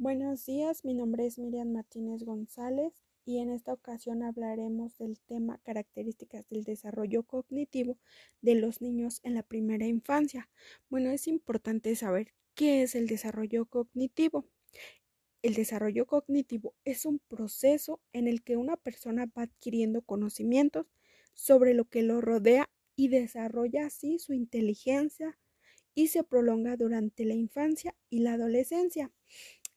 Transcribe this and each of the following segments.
Buenos días, mi nombre es Miriam Martínez González y en esta ocasión hablaremos del tema características del desarrollo cognitivo de los niños en la primera infancia. Bueno, es importante saber qué es el desarrollo cognitivo. El desarrollo cognitivo es un proceso en el que una persona va adquiriendo conocimientos sobre lo que lo rodea y desarrolla así su inteligencia y se prolonga durante la infancia y la adolescencia.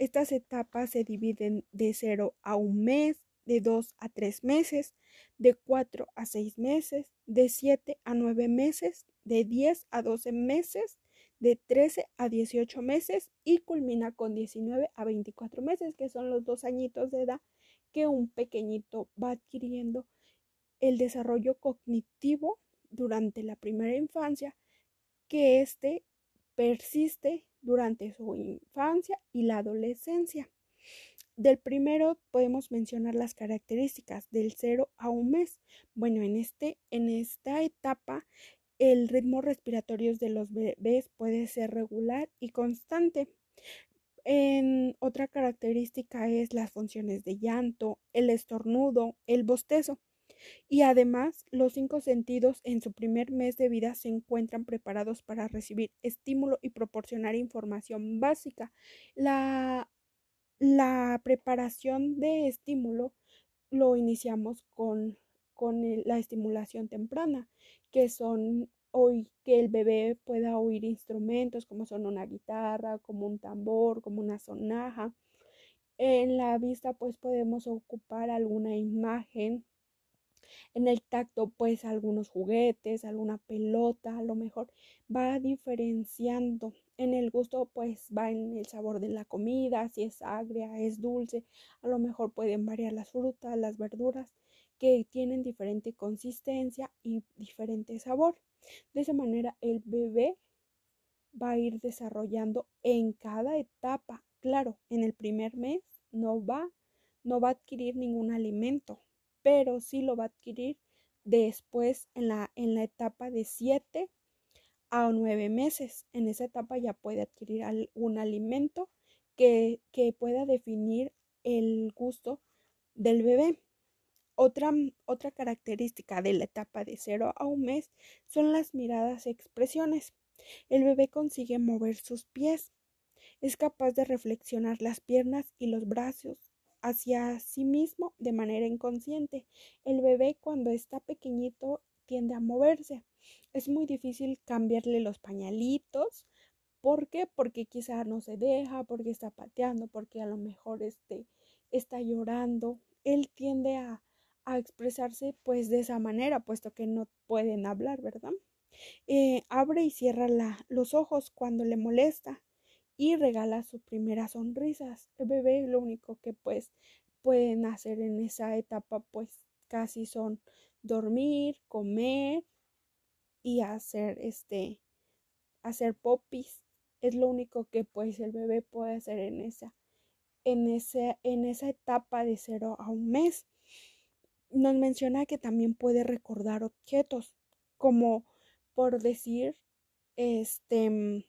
Estas etapas se dividen de 0 a un mes, de 2 a 3 meses, de 4 a 6 meses, de 7 a 9 meses, de 10 a 12 meses, de 13 a 18 meses y culmina con 19 a 24 meses, que son los dos añitos de edad que un pequeñito va adquiriendo el desarrollo cognitivo durante la primera infancia, que éste persiste durante su infancia y la adolescencia. Del primero podemos mencionar las características del 0 a un mes. Bueno, en, este, en esta etapa el ritmo respiratorio de los bebés puede ser regular y constante. En otra característica es las funciones de llanto, el estornudo, el bostezo. Y además, los cinco sentidos en su primer mes de vida se encuentran preparados para recibir estímulo y proporcionar información básica. La, la preparación de estímulo lo iniciamos con, con la estimulación temprana, que son hoy que el bebé pueda oír instrumentos como son una guitarra, como un tambor, como una sonaja. En la vista pues podemos ocupar alguna imagen en el tacto, pues algunos juguetes, alguna pelota, a lo mejor va diferenciando. En el gusto, pues va en el sabor de la comida, si es agria, es dulce. A lo mejor pueden variar las frutas, las verduras, que tienen diferente consistencia y diferente sabor. De esa manera, el bebé va a ir desarrollando en cada etapa. Claro, en el primer mes no va, no va a adquirir ningún alimento, pero sí lo va a adquirir después en la, en la etapa de 7 a 9 meses. En esa etapa ya puede adquirir un alimento que, que pueda definir el gusto del bebé. Otra, otra característica de la etapa de 0 a un mes son las miradas expresiones. El bebé consigue mover sus pies, es capaz de reflexionar las piernas y los brazos, hacia sí mismo de manera inconsciente. El bebé cuando está pequeñito tiende a moverse. Es muy difícil cambiarle los pañalitos. ¿Por qué? Porque quizá no se deja, porque está pateando, porque a lo mejor este, está llorando. Él tiende a, a expresarse pues de esa manera, puesto que no pueden hablar, ¿verdad? Eh, abre y cierra la, los ojos cuando le molesta y regala sus primeras sonrisas. El bebé lo único que pues pueden hacer en esa etapa pues casi son dormir, comer y hacer este hacer popis. Es lo único que pues el bebé puede hacer en esa en ese en esa etapa de cero a un mes. Nos menciona que también puede recordar objetos como por decir este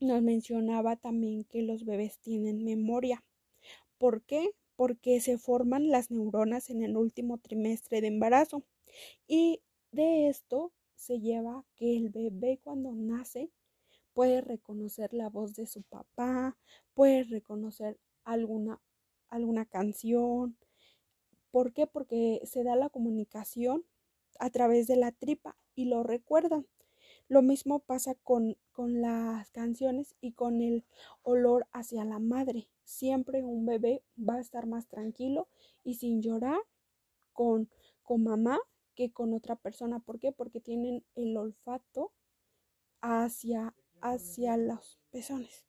nos mencionaba también que los bebés tienen memoria. ¿Por qué? Porque se forman las neuronas en el último trimestre de embarazo. Y de esto se lleva que el bebé cuando nace puede reconocer la voz de su papá, puede reconocer alguna, alguna canción. ¿Por qué? Porque se da la comunicación a través de la tripa y lo recuerdan. Lo mismo pasa con, con las canciones y con el olor hacia la madre. Siempre un bebé va a estar más tranquilo y sin llorar con, con mamá que con otra persona. ¿Por qué? Porque tienen el olfato hacia, hacia los pezones.